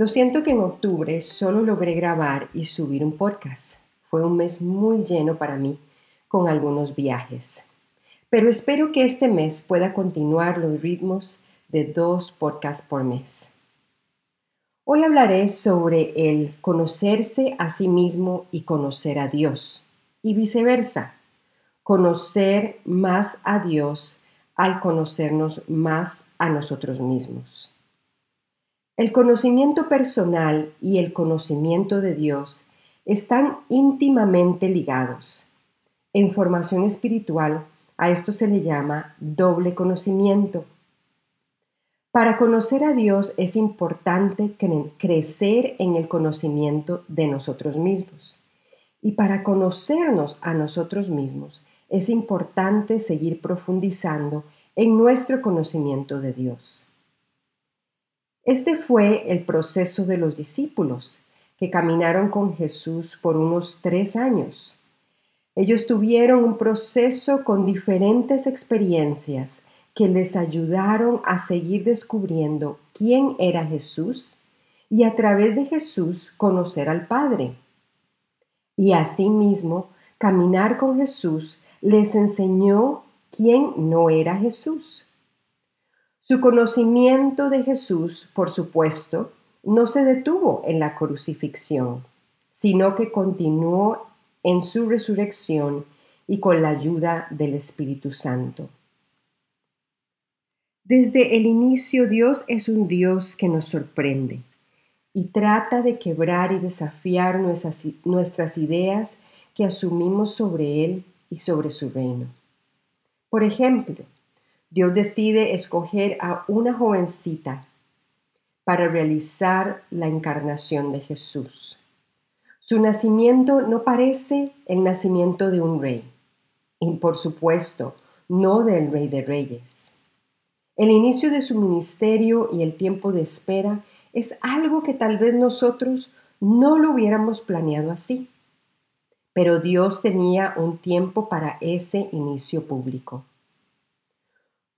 Lo siento que en octubre solo logré grabar y subir un podcast. Fue un mes muy lleno para mí, con algunos viajes. Pero espero que este mes pueda continuar los ritmos de dos podcasts por mes. Hoy hablaré sobre el conocerse a sí mismo y conocer a Dios, y viceversa, conocer más a Dios al conocernos más a nosotros mismos. El conocimiento personal y el conocimiento de Dios están íntimamente ligados. En formación espiritual, a esto se le llama doble conocimiento. Para conocer a Dios es importante crecer en el conocimiento de nosotros mismos. Y para conocernos a nosotros mismos es importante seguir profundizando en nuestro conocimiento de Dios. Este fue el proceso de los discípulos que caminaron con Jesús por unos tres años. Ellos tuvieron un proceso con diferentes experiencias que les ayudaron a seguir descubriendo quién era Jesús y a través de Jesús conocer al Padre. Y asimismo, caminar con Jesús les enseñó quién no era Jesús. Su conocimiento de Jesús, por supuesto, no se detuvo en la crucifixión, sino que continuó en su resurrección y con la ayuda del Espíritu Santo. Desde el inicio Dios es un Dios que nos sorprende y trata de quebrar y desafiar nuestras, nuestras ideas que asumimos sobre Él y sobre su reino. Por ejemplo, Dios decide escoger a una jovencita para realizar la encarnación de Jesús. Su nacimiento no parece el nacimiento de un rey, y por supuesto, no del rey de reyes. El inicio de su ministerio y el tiempo de espera es algo que tal vez nosotros no lo hubiéramos planeado así. Pero Dios tenía un tiempo para ese inicio público.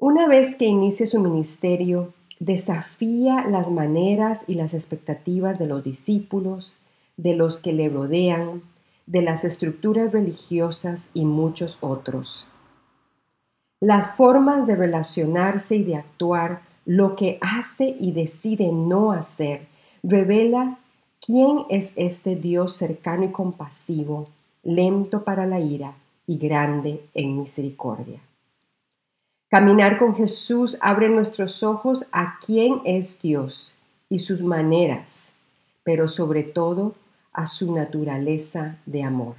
Una vez que inicie su ministerio, desafía las maneras y las expectativas de los discípulos, de los que le rodean, de las estructuras religiosas y muchos otros. Las formas de relacionarse y de actuar, lo que hace y decide no hacer, revela quién es este Dios cercano y compasivo, lento para la ira y grande en misericordia. Caminar con Jesús abre nuestros ojos a quién es Dios y sus maneras, pero sobre todo a su naturaleza de amor.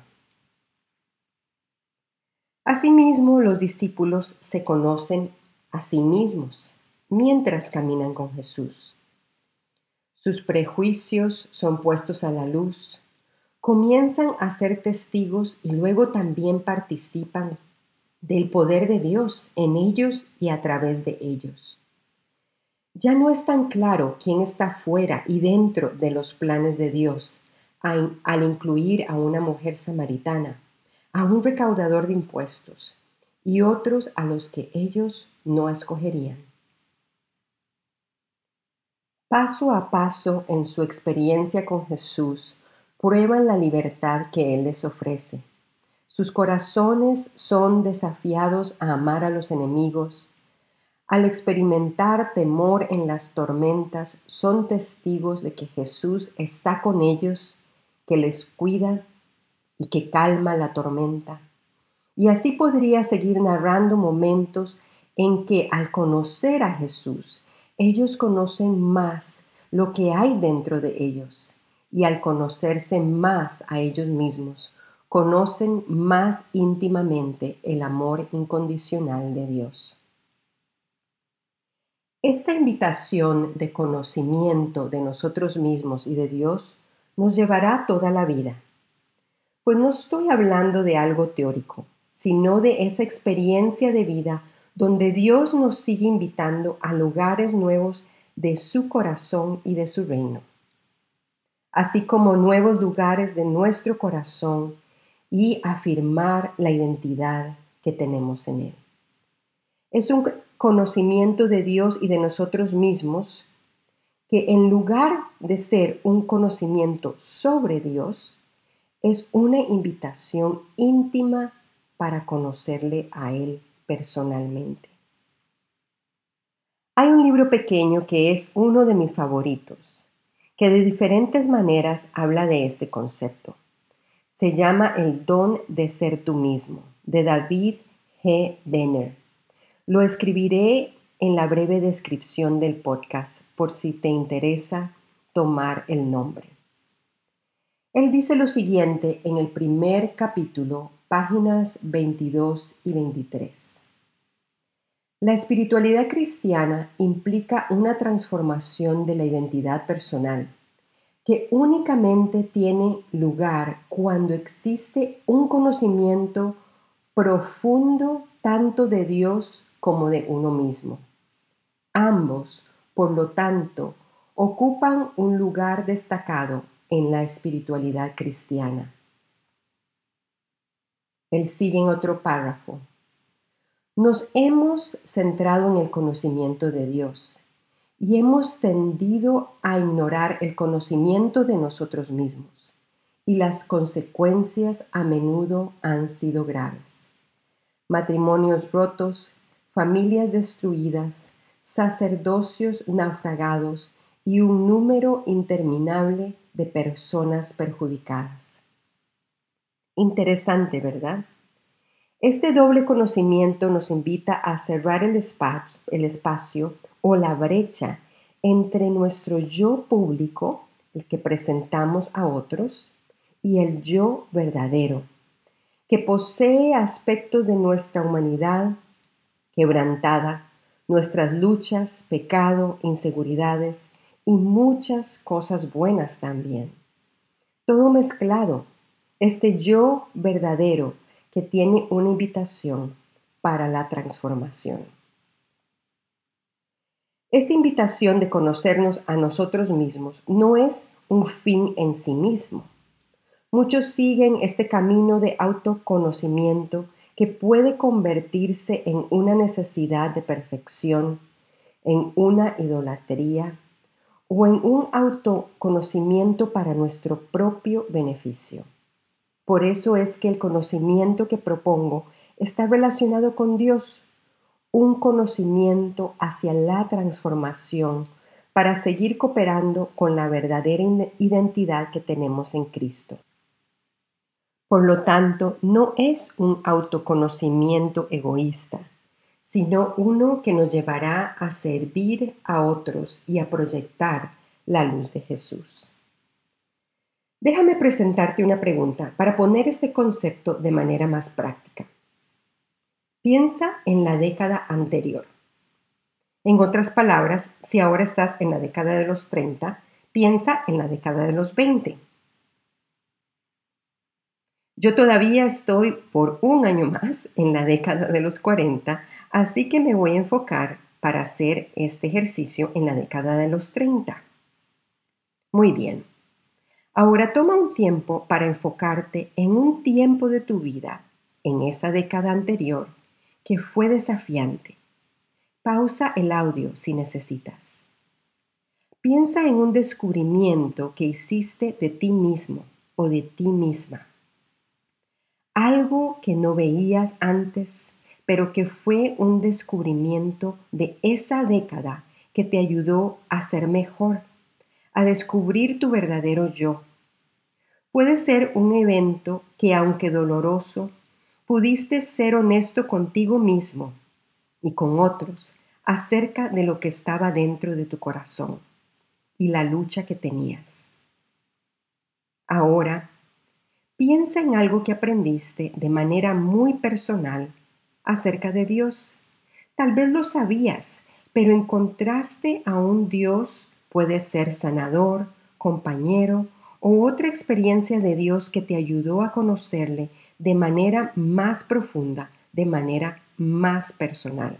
Asimismo, los discípulos se conocen a sí mismos mientras caminan con Jesús. Sus prejuicios son puestos a la luz, comienzan a ser testigos y luego también participan del poder de Dios en ellos y a través de ellos. Ya no es tan claro quién está fuera y dentro de los planes de Dios al incluir a una mujer samaritana, a un recaudador de impuestos y otros a los que ellos no escogerían. Paso a paso en su experiencia con Jesús, prueban la libertad que Él les ofrece sus corazones son desafiados a amar a los enemigos. Al experimentar temor en las tormentas, son testigos de que Jesús está con ellos, que les cuida y que calma la tormenta. Y así podría seguir narrando momentos en que al conocer a Jesús, ellos conocen más lo que hay dentro de ellos y al conocerse más a ellos mismos, conocen más íntimamente el amor incondicional de Dios. Esta invitación de conocimiento de nosotros mismos y de Dios nos llevará toda la vida. Pues no estoy hablando de algo teórico, sino de esa experiencia de vida donde Dios nos sigue invitando a lugares nuevos de su corazón y de su reino, así como nuevos lugares de nuestro corazón y afirmar la identidad que tenemos en Él. Es un conocimiento de Dios y de nosotros mismos que en lugar de ser un conocimiento sobre Dios, es una invitación íntima para conocerle a Él personalmente. Hay un libro pequeño que es uno de mis favoritos, que de diferentes maneras habla de este concepto. Se llama El don de ser tú mismo, de David G. Benner. Lo escribiré en la breve descripción del podcast por si te interesa tomar el nombre. Él dice lo siguiente en el primer capítulo, páginas 22 y 23. La espiritualidad cristiana implica una transformación de la identidad personal que únicamente tiene lugar cuando existe un conocimiento profundo tanto de Dios como de uno mismo. Ambos, por lo tanto, ocupan un lugar destacado en la espiritualidad cristiana. Él sigue en otro párrafo. Nos hemos centrado en el conocimiento de Dios y hemos tendido a ignorar el conocimiento de nosotros mismos y las consecuencias a menudo han sido graves. Matrimonios rotos, familias destruidas, sacerdocios naufragados y un número interminable de personas perjudicadas. Interesante, ¿verdad? Este doble conocimiento nos invita a cerrar el espacio, el espacio o la brecha entre nuestro yo público, el que presentamos a otros, y el yo verdadero, que posee aspectos de nuestra humanidad quebrantada, nuestras luchas, pecado, inseguridades y muchas cosas buenas también. Todo mezclado, este yo verdadero que tiene una invitación para la transformación. Esta invitación de conocernos a nosotros mismos no es un fin en sí mismo. Muchos siguen este camino de autoconocimiento que puede convertirse en una necesidad de perfección, en una idolatría o en un autoconocimiento para nuestro propio beneficio. Por eso es que el conocimiento que propongo está relacionado con Dios, un conocimiento hacia la transformación para seguir cooperando con la verdadera identidad que tenemos en Cristo. Por lo tanto, no es un autoconocimiento egoísta, sino uno que nos llevará a servir a otros y a proyectar la luz de Jesús. Déjame presentarte una pregunta para poner este concepto de manera más práctica. Piensa en la década anterior. En otras palabras, si ahora estás en la década de los 30, piensa en la década de los 20 yo todavía estoy por un año más en la década de los 40, así que me voy a enfocar para hacer este ejercicio en la década de los 30. Muy bien. Ahora toma un tiempo para enfocarte en un tiempo de tu vida, en esa década anterior, que fue desafiante. Pausa el audio si necesitas. Piensa en un descubrimiento que hiciste de ti mismo o de ti misma algo que no veías antes, pero que fue un descubrimiento de esa década que te ayudó a ser mejor, a descubrir tu verdadero yo. Puede ser un evento que, aunque doloroso, pudiste ser honesto contigo mismo y con otros acerca de lo que estaba dentro de tu corazón y la lucha que tenías. Ahora, Piensa en algo que aprendiste de manera muy personal acerca de Dios. Tal vez lo sabías, pero encontraste a un Dios, puede ser sanador, compañero o otra experiencia de Dios que te ayudó a conocerle de manera más profunda, de manera más personal.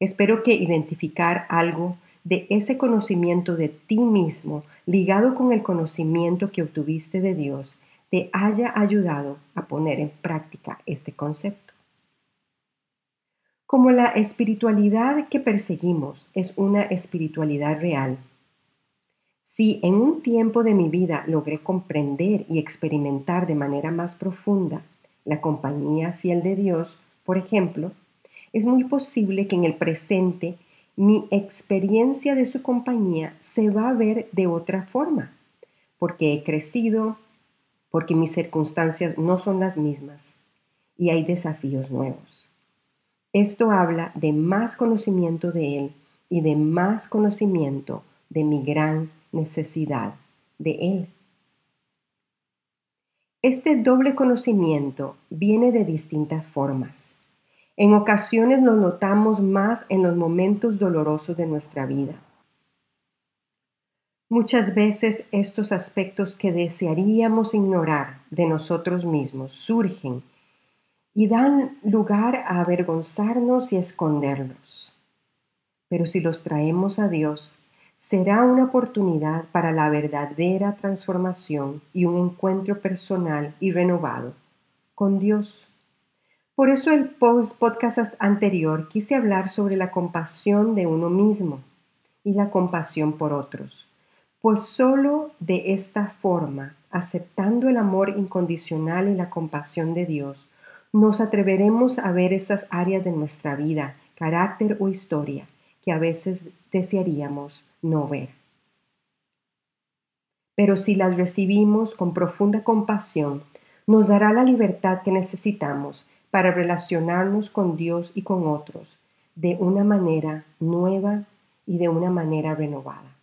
Espero que identificar algo de ese conocimiento de ti mismo ligado con el conocimiento que obtuviste de Dios te haya ayudado a poner en práctica este concepto. Como la espiritualidad que perseguimos es una espiritualidad real, si en un tiempo de mi vida logré comprender y experimentar de manera más profunda la compañía fiel de Dios, por ejemplo, es muy posible que en el presente mi experiencia de su compañía se va a ver de otra forma, porque he crecido, porque mis circunstancias no son las mismas y hay desafíos nuevos. Esto habla de más conocimiento de Él y de más conocimiento de mi gran necesidad de Él. Este doble conocimiento viene de distintas formas. En ocasiones lo notamos más en los momentos dolorosos de nuestra vida. Muchas veces estos aspectos que desearíamos ignorar de nosotros mismos surgen y dan lugar a avergonzarnos y esconderlos. Pero si los traemos a Dios, será una oportunidad para la verdadera transformación y un encuentro personal y renovado con Dios. Por eso el podcast anterior quise hablar sobre la compasión de uno mismo y la compasión por otros, pues solo de esta forma, aceptando el amor incondicional y la compasión de Dios, nos atreveremos a ver esas áreas de nuestra vida, carácter o historia que a veces desearíamos no ver. Pero si las recibimos con profunda compasión, nos dará la libertad que necesitamos para relacionarnos con Dios y con otros de una manera nueva y de una manera renovada.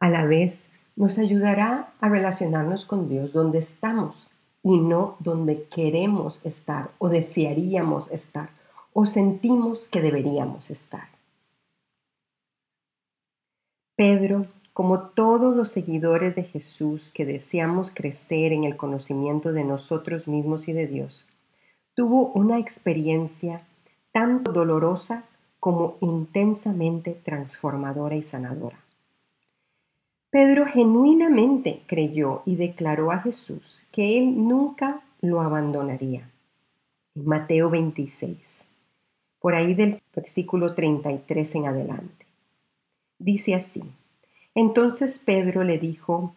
A la vez, nos ayudará a relacionarnos con Dios donde estamos y no donde queremos estar o desearíamos estar o sentimos que deberíamos estar. Pedro, como todos los seguidores de Jesús que deseamos crecer en el conocimiento de nosotros mismos y de Dios, tuvo una experiencia tanto dolorosa como intensamente transformadora y sanadora. Pedro genuinamente creyó y declaró a Jesús que él nunca lo abandonaría. En Mateo 26, por ahí del versículo 33 en adelante. Dice así, entonces Pedro le dijo,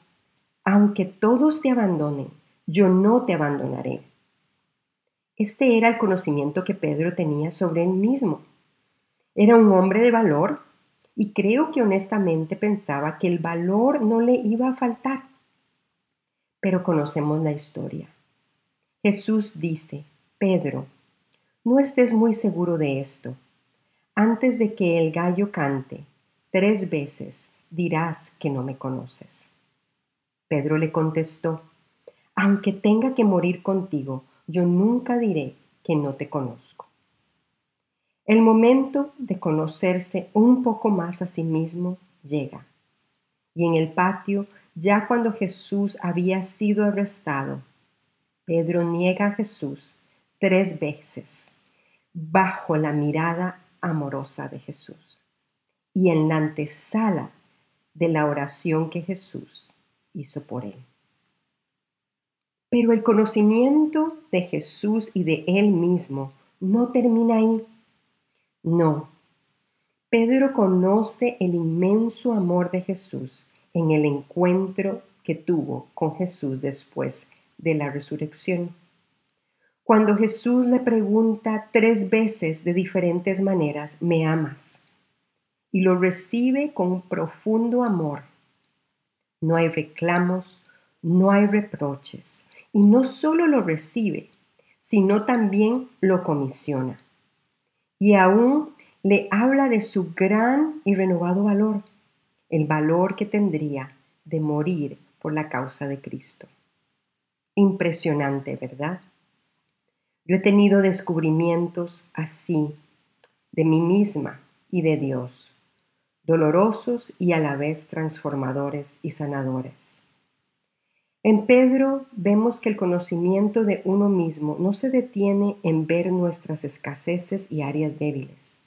aunque todos te abandonen, yo no te abandonaré. Este era el conocimiento que Pedro tenía sobre él mismo. Era un hombre de valor y creo que honestamente pensaba que el valor no le iba a faltar. Pero conocemos la historia. Jesús dice, Pedro, no estés muy seguro de esto. Antes de que el gallo cante, tres veces dirás que no me conoces. Pedro le contestó, aunque tenga que morir contigo, yo nunca diré que no te conozco. El momento de conocerse un poco más a sí mismo llega. Y en el patio, ya cuando Jesús había sido arrestado, Pedro niega a Jesús tres veces bajo la mirada amorosa de Jesús y en la antesala de la oración que Jesús hizo por él. Pero el conocimiento de Jesús y de Él mismo no termina ahí. No. Pedro conoce el inmenso amor de Jesús en el encuentro que tuvo con Jesús después de la resurrección. Cuando Jesús le pregunta tres veces de diferentes maneras, ¿me amas? Y lo recibe con profundo amor. No hay reclamos, no hay reproches, y no solo lo recibe, sino también lo comisiona. Y aún le habla de su gran y renovado valor, el valor que tendría de morir por la causa de Cristo. Impresionante, ¿verdad? Yo he tenido descubrimientos así de mí misma y de Dios. Dolorosos y a la vez transformadores y sanadores. En Pedro vemos que el conocimiento de uno mismo no se detiene en ver nuestras escaseces y áreas débiles,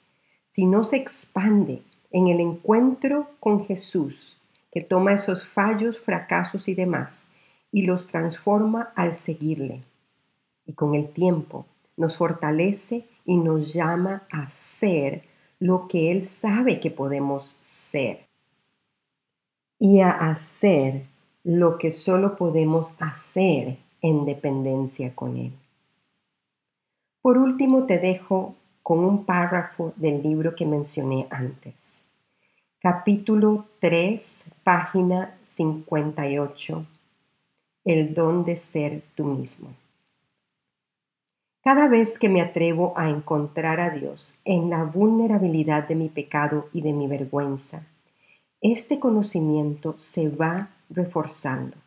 sino se expande en el encuentro con Jesús, que toma esos fallos, fracasos y demás y los transforma al seguirle. Y con el tiempo nos fortalece y nos llama a ser lo que Él sabe que podemos ser y a hacer lo que solo podemos hacer en dependencia con Él. Por último, te dejo con un párrafo del libro que mencioné antes. Capítulo 3, página 58. El don de ser tú mismo. Cada vez que me atrevo a encontrar a Dios en la vulnerabilidad de mi pecado y de mi vergüenza, este conocimiento se va reforzando.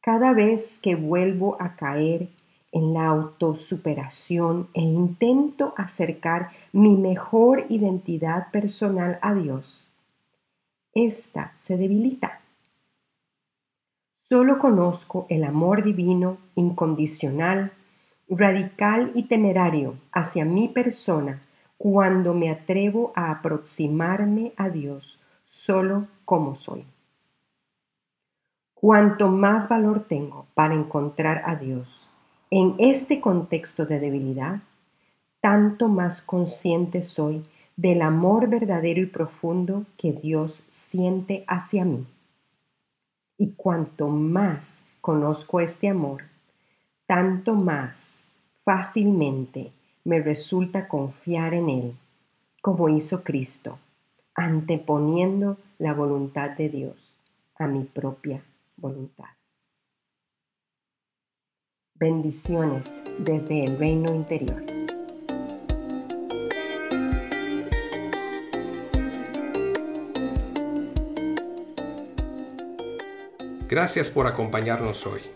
Cada vez que vuelvo a caer en la autosuperación e intento acercar mi mejor identidad personal a Dios, ésta se debilita. Solo conozco el amor divino, incondicional, radical y temerario hacia mi persona cuando me atrevo a aproximarme a Dios solo como soy. Cuanto más valor tengo para encontrar a Dios en este contexto de debilidad, tanto más consciente soy del amor verdadero y profundo que Dios siente hacia mí. Y cuanto más conozco este amor, tanto más fácilmente me resulta confiar en Él, como hizo Cristo, anteponiendo la voluntad de Dios a mi propia voluntad. Bendiciones desde el reino interior. Gracias por acompañarnos hoy.